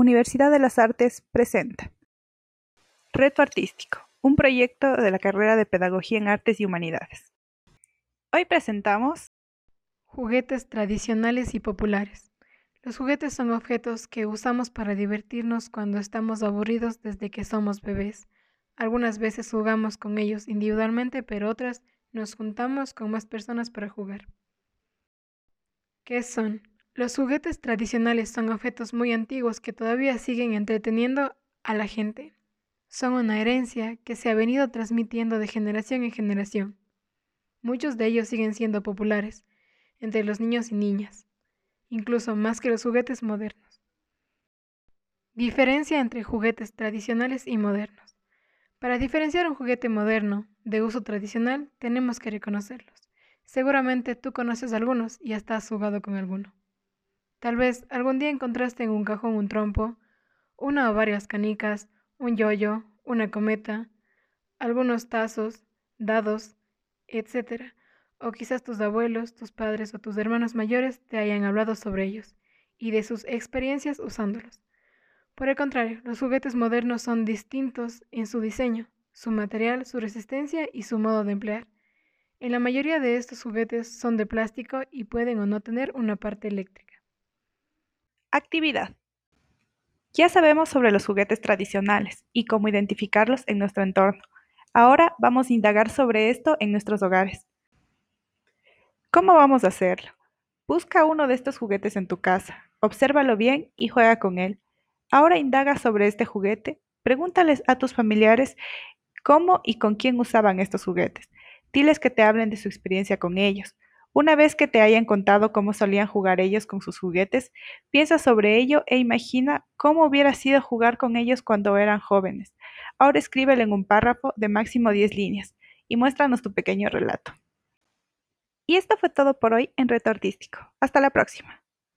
Universidad de las Artes presenta Reto Artístico, un proyecto de la carrera de Pedagogía en Artes y Humanidades. Hoy presentamos Juguetes tradicionales y populares. Los juguetes son objetos que usamos para divertirnos cuando estamos aburridos desde que somos bebés. Algunas veces jugamos con ellos individualmente, pero otras nos juntamos con más personas para jugar. ¿Qué son? Los juguetes tradicionales son objetos muy antiguos que todavía siguen entreteniendo a la gente. Son una herencia que se ha venido transmitiendo de generación en generación. Muchos de ellos siguen siendo populares entre los niños y niñas, incluso más que los juguetes modernos. Diferencia entre juguetes tradicionales y modernos. Para diferenciar un juguete moderno de uso tradicional tenemos que reconocerlos. Seguramente tú conoces algunos y hasta has jugado con alguno. Tal vez algún día encontraste en un cajón un trompo, una o varias canicas, un yoyo, una cometa, algunos tazos, dados, etc. O quizás tus abuelos, tus padres o tus hermanos mayores te hayan hablado sobre ellos y de sus experiencias usándolos. Por el contrario, los juguetes modernos son distintos en su diseño, su material, su resistencia y su modo de emplear. En la mayoría de estos juguetes son de plástico y pueden o no tener una parte eléctrica. Actividad. Ya sabemos sobre los juguetes tradicionales y cómo identificarlos en nuestro entorno. Ahora vamos a indagar sobre esto en nuestros hogares. ¿Cómo vamos a hacerlo? Busca uno de estos juguetes en tu casa, obsérvalo bien y juega con él. Ahora indaga sobre este juguete, pregúntales a tus familiares cómo y con quién usaban estos juguetes. Diles que te hablen de su experiencia con ellos. Una vez que te hayan contado cómo solían jugar ellos con sus juguetes, piensa sobre ello e imagina cómo hubiera sido jugar con ellos cuando eran jóvenes. Ahora escríbelo en un párrafo de máximo 10 líneas y muéstranos tu pequeño relato. Y esto fue todo por hoy en Reto Artístico. Hasta la próxima.